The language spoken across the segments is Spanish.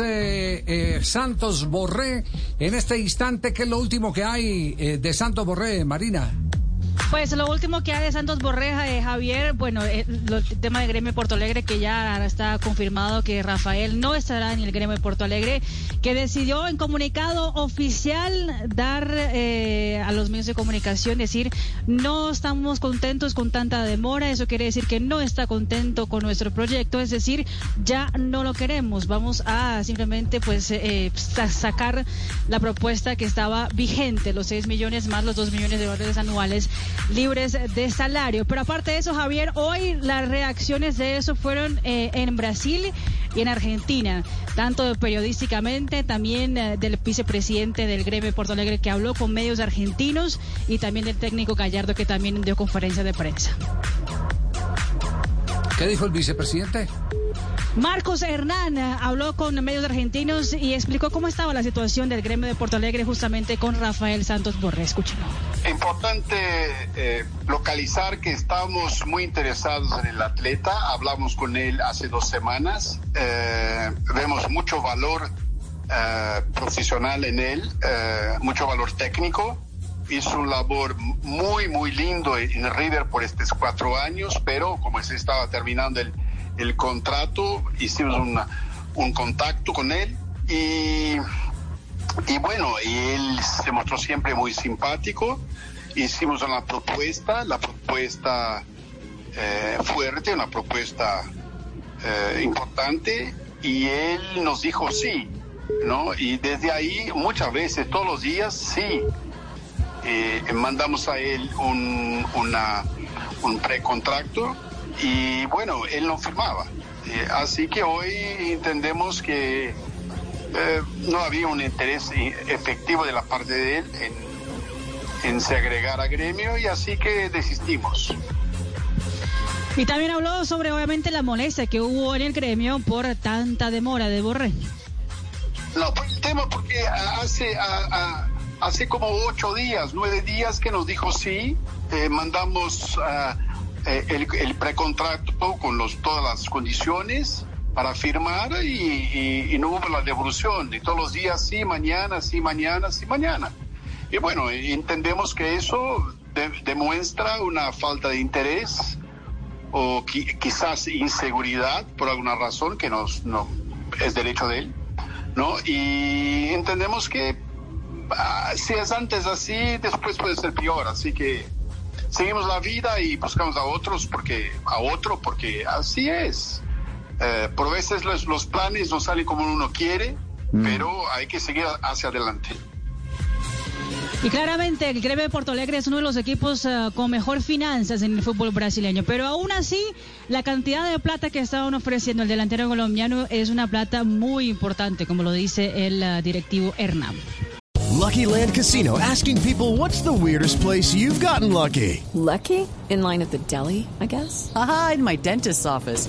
Eh, eh, Santos Borré en este instante, ¿qué es lo último que hay eh, de Santos Borré, Marina? Pues lo último que hay de Santos Borreja de Javier, bueno, el, tema de gremio Porto Alegre que ya está confirmado que Rafael no estará en el gremio Porto Alegre, que decidió en comunicado oficial dar eh, a los medios de comunicación decir no estamos contentos con tanta demora, eso quiere decir que no está contento con nuestro proyecto, es decir, ya no lo queremos, vamos a simplemente pues eh, sacar la propuesta que estaba vigente, los 6 millones más los 2 millones de dólares anuales libres de salario. Pero aparte de eso, Javier, hoy las reacciones de eso fueron eh, en Brasil y en Argentina, tanto periodísticamente, también eh, del vicepresidente del gremio de Porto Alegre que habló con medios argentinos y también del técnico Gallardo que también dio conferencia de prensa. ¿Qué dijo el vicepresidente? Marcos Hernán eh, habló con medios argentinos y explicó cómo estaba la situación del gremio de Porto Alegre justamente con Rafael Santos Borré. Escúchelo. Importante eh, localizar que estamos muy interesados en el atleta. Hablamos con él hace dos semanas. Eh, vemos mucho valor profesional en él, mucho valor técnico hizo un labor muy, muy lindo en River por estos cuatro años, pero como se estaba terminando el, el contrato, hicimos un contacto con él y, y bueno, él se mostró siempre muy simpático. Hicimos una propuesta, la propuesta eh, fuerte, una propuesta eh, importante y él nos dijo sí, ¿no? Y desde ahí muchas veces, todos los días, sí. Eh, mandamos a él un, una, un precontracto y bueno, él no firmaba. Eh, así que hoy entendemos que eh, no había un interés efectivo de la parte de él en, en se agregar a gremio y así que desistimos. Y también habló sobre obviamente la molestia que hubo en el gremio por tanta demora de Borré. No, por el tema porque hace, hace como ocho días, nueve días que nos dijo sí, eh, mandamos a eh, el, el, precontrato con los, todas las condiciones para firmar y, no hubo la devolución. Y todos los días, sí, mañana, sí, mañana, sí, mañana. Y bueno, entendemos que eso demuestra una falta de interés o quizás inseguridad por alguna razón que nos, no es derecho de él, ¿no? Y entendemos que ah, si es antes así, después puede ser peor. Así que seguimos la vida y buscamos a otros porque a otro porque así es. Eh, por veces los, los, planes no salen como uno quiere, mm. pero hay que seguir hacia adelante. Y claramente el Gremio de Porto Alegre es uno de los equipos uh, con mejor finanzas en el fútbol brasileño, pero aún así la cantidad de plata que estaban ofreciendo el delantero colombiano es una plata muy importante, como lo dice el uh, directivo Hernán. Lucky Land Casino asking people what's the weirdest place you've gotten lucky. Lucky? In line at the deli, I guess. Aha, in my dentist's office.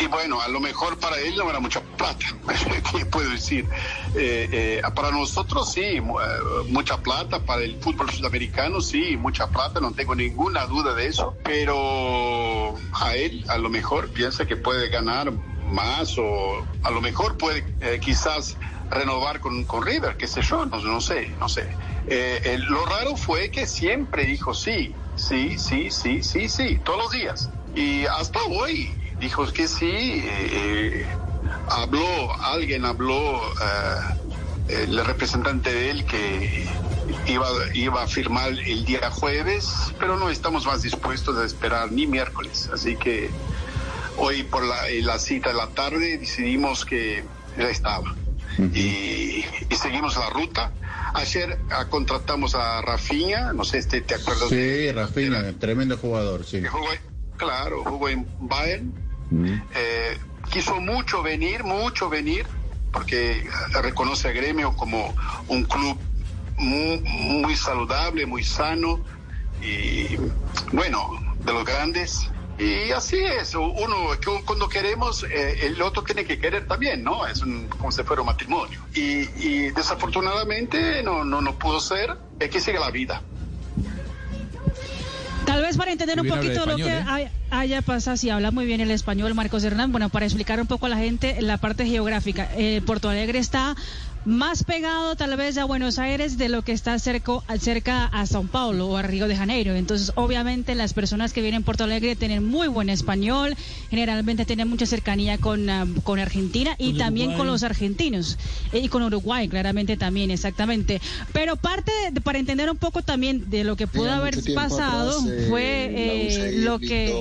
Y bueno, a lo mejor para él no era mucha plata. ¿Qué puedo decir? Eh, eh, para nosotros sí, eh, mucha plata. Para el fútbol sudamericano sí, mucha plata. No tengo ninguna duda de eso. Pero a él a lo mejor piensa que puede ganar más o a lo mejor puede eh, quizás renovar con, con, River, qué sé yo, no, no sé, no sé. Eh, lo raro fue que siempre dijo sí, sí, sí, sí, sí, sí, todos los días. Y hasta hoy dijo que sí, eh, habló, alguien habló, el representante de él que iba, iba a firmar el día jueves, pero no estamos más dispuestos a esperar ni miércoles, así que hoy por la, la cita de la tarde decidimos que ya estaba. y, y, seguimos la ruta. Ayer ah, contratamos a Rafinha, no sé, este, ¿te acuerdas? Sí, de, Rafinha, tremendo jugador, sí. Jugó, claro, jugó en Bayern. Eh, quiso mucho venir, mucho venir, porque reconoce a Gremio como un club muy, muy saludable, muy sano. Y bueno, de los grandes. Y así es, uno cuando queremos, eh, el otro tiene que querer también, ¿no? Es un, como si fuera un matrimonio. Y, y desafortunadamente no, no, no pudo ser, es que sigue la vida. Tal vez para entender un poquito lo que ¿eh? haya pasado, si habla muy bien el español Marcos Hernán, bueno, para explicar un poco a la gente la parte geográfica. Eh, Porto Alegre está más pegado tal vez a Buenos Aires de lo que está cerca, cerca a São Paulo o a Río de Janeiro. Entonces, obviamente, las personas que vienen a Porto Alegre tienen muy buen español, generalmente tienen mucha cercanía con, ah, con Argentina y también con los argentinos eh, y con Uruguay, claramente también, exactamente. Pero parte, para entender un poco también de lo que pudo haber pasado, eh, fue eh, lo que...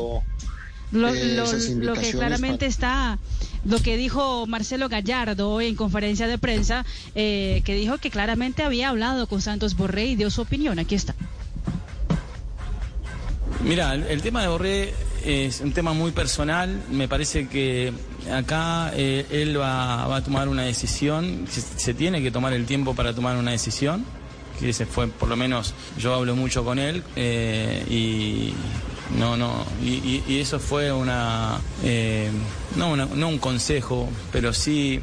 Lo, lo, que claramente está lo que dijo Marcelo Gallardo en conferencia de prensa, eh, que dijo que claramente había hablado con Santos Borré y dio su opinión. Aquí está. Mira, el, tema de Borré es un tema muy personal. Me parece que acá eh, él va, a tomar una decisión. Se, tiene que tomar el tiempo para tomar una decisión. Que ese fue, por lo menos, yo hablo mucho con él eh, y no, no, y, eso fue una, eh, no, no un consejo, pero sí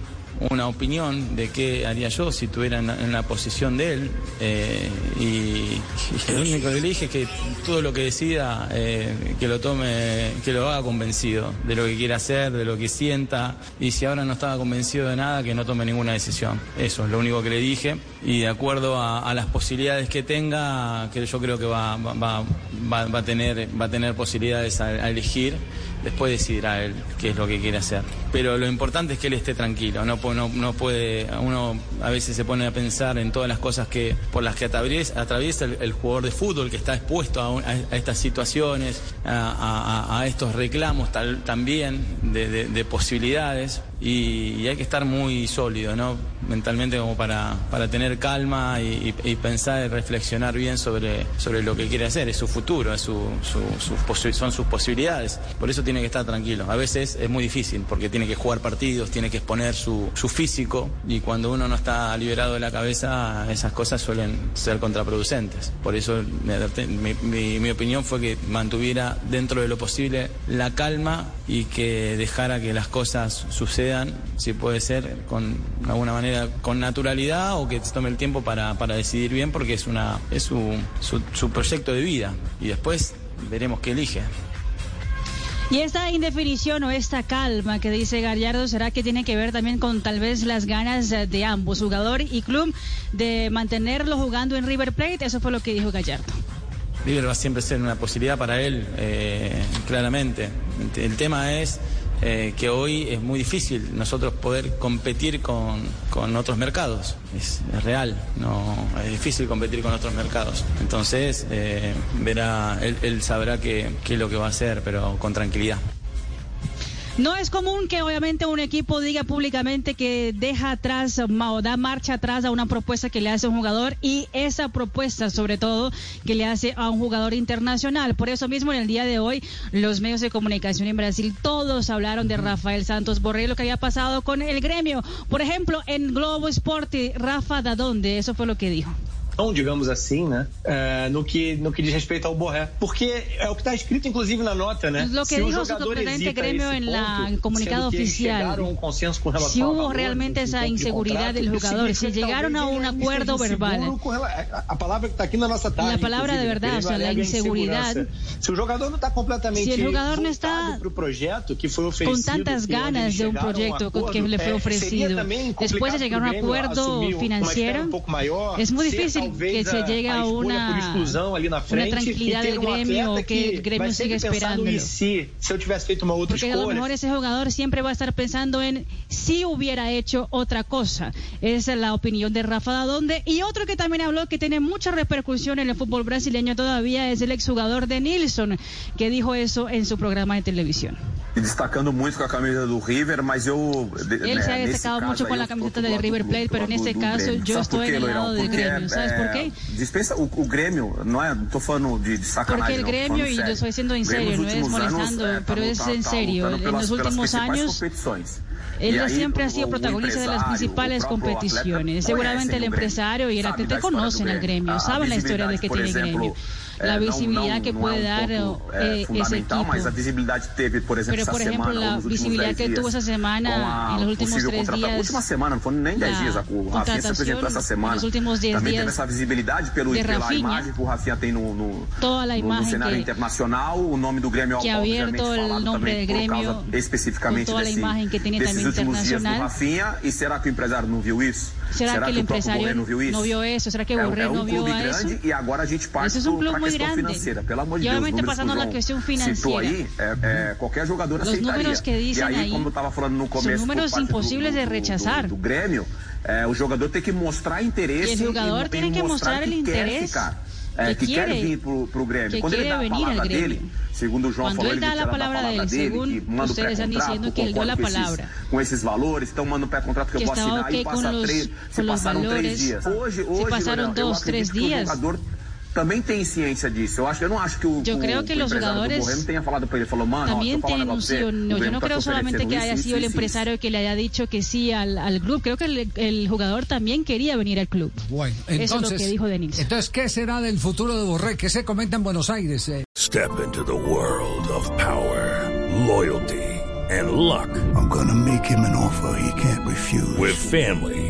una opinión de qué haría yo si estuviera en, la posición de él. Eh, y, lo único que le dije es que todo lo que decida, eh, que lo tome, que lo haga convencido de lo que quiere hacer, de lo que sienta. Y si ahora no estaba convencido de nada, que no tome ninguna decisión. Eso es lo único que le dije. Y de acuerdo a, las posibilidades que tenga, que yo creo que va, va, va, a, tener, va a tener posibilidades a elegir después decidirá él qué es lo que quiere hacer. Pero lo importante es que él esté tranquilo, no, puede, uno a veces se pone a pensar en todas las cosas que por las que atraviesa, atraviesa el, jugador de fútbol que está expuesto a, estas situaciones, a, estos reclamos también de posibilidades y, hay que estar muy sólido, ¿no? Mentalmente como para, para tener calma y, pensar y reflexionar bien sobre, sobre lo que quiere hacer, es su futuro, es su, son sus posibilidades. Por eso tiene que estar tranquilo. A veces es muy difícil porque tiene que jugar partidos, tiene que exponer su, su físico y cuando uno no está liberado de la cabeza esas cosas suelen ser contraproducentes. Por eso mi, mi, mi opinión fue que mantuviera dentro de lo posible la calma y que dejara que las cosas sucedan si puede ser, con alguna manera, con naturalidad o que se tome el tiempo para, para decidir bien porque es, una, es su, su, proyecto de vida y después veremos qué elige. Y esta indefinición o esta calma que dice Gallardo, ¿será que tiene que ver también con tal vez las ganas de ambos, jugador y club, de mantenerlo jugando en River Plate? Eso fue lo que dijo Gallardo. River va a siempre ser una posibilidad para él, eh, claramente. El tema es eh, que hoy es muy difícil nosotros poder competir con, con otros mercados. Es, real, no es difícil competir con otros mercados. Entonces, eh, verá, él, él sabrá qué es lo que va a hacer, pero con tranquilidad. No es común que obviamente un equipo diga públicamente que deja atrás o da marcha atrás a una propuesta que le hace un jugador y esa propuesta sobre todo que le hace a un jugador internacional. Por eso mismo en el día de hoy los medios de comunicación en Brasil todos hablaron de Rafael Santos Borré, lo que había pasado con el gremio. Por ejemplo, en Globo Esporte, Rafa da dónde, eso fue lo que dijo. Digamos assim, né? Uh, no, que, no que diz respeito ao Borré. Porque é o que está escrito, inclusive, na nota, né? Lo que se dijo su presidente gremio en la comunicado oficial. Um com si hubo realmente esa inseguridad del jugador, si llegaron a un acuerdo verbal. A palavra que está aqui na nossa tarde. La palabra de verdad, o sea, la inseguridad. Si o jogador não está completamente si el jugador no está pro projeto que foi oferecido, con tantas ganas de un proyecto que le fue ofrecido, después de llegar a un acuerdo financiero, es muy difícil que se llegue a una, una tranquilidad del gremio o que el gremio siga esperando. Porque a lo mejor ese jugador siempre va a estar pensando en si hubiera hecho otra cosa. Esa es la opinión de Rafa Dadonde. Y otro que también habló que tiene mucha repercusión en el fútbol brasileño todavía es el exjugador de Nilsson, que dijo eso en su programa de televisión. Destacando mucho con la camiseta del River, mas se ha destacado mucho con la camiseta de River Plate, pero en este caso yo estoy del lado del gremio. ¿Sabes por qué? Dispensa o, o Grêmio, não é, não falando de, de sacanagem. Porque el gremio, y yo estoy siendo en serio, no es molestando, anos, pero es en serio. en los últimos años, él siempre ha sido protagonista de las principales competiciones. Seguramente el empresario y el atleta conocen al gremio, saben la historia de que tiene el gremio. la é, visibilidad não, que puede dar eh, ese equipo. Pero, por ejemplo, la nos visibilidad 10 que tuvo esa semana, en los últimos tres días, última semana, não foram nem 10 la dias, o Rafinha se apresentou essa en semana. los últimos 10 Também días teve essa visibilidade pelo, pela imagem que o Rafinha tem no, no, Toda la no- no cenário que- internacional, o nome do Grêmio que ha obviamente abierto el falado nombre também del por causa especificamente la desse, imagen que tiene desses también últimos dias do internacional. Rafinha. E será que o empresário não viu isso? ¿Será, que el que o próprio empresario Borré não viu isso? no vio eso? ¿Será que É, Borré é um no vio clube eso? grande e agora a gente parte Esse é um para clube a muy questão grande. financeira. Pelo amor de Y Deus, obviamente números que o pasando a la João cuestión citou financiera. aí, é, é, qualquer jogador Los aceitaria. números que e dicen aí, ahí como eu estava falando no son começo, por números parte do- imposibles do, de do- rechazar. do, do Grêmio, é, o jogador tem que mostrar interesse Y el jugador e, tiene e que mostrar mostrar el que quer interés, ficar. É, que que quer vir pro, pro Grêmio. Quando ele dá a palavra dele, segundo o João Quando falou, ele ele dá a palavra palavra dele, dele, que manda o pré-contrato, diciendo que ele deu concordo a com esses- com esses valores, então manda o pré-contrato que, Que eu vou estava assinar ok e passa três, se passaram três dias. Hoje, Se hoje passaram Leonel, eu dos, acredito três que o dias. jogador também tem ciência disso. Eu acho que eu não acho que o, Yo creo que o los jugadores tenha falado para ele, falou, mano, También no. Yo no creo te solamente que haya sido el empresario que le haya dicho que sí al, al club. Creo que el, el jugador también quería venir al club. Bueno, Eso es entonces, lo que dijo Denis. entonces, ¿qué será del futuro de Borré? ¿Qué se comenta en Buenos Aires? Eh, Step into the world of power, loyalty, and luck. I'm gonna make him an offer he can't refuse. With family,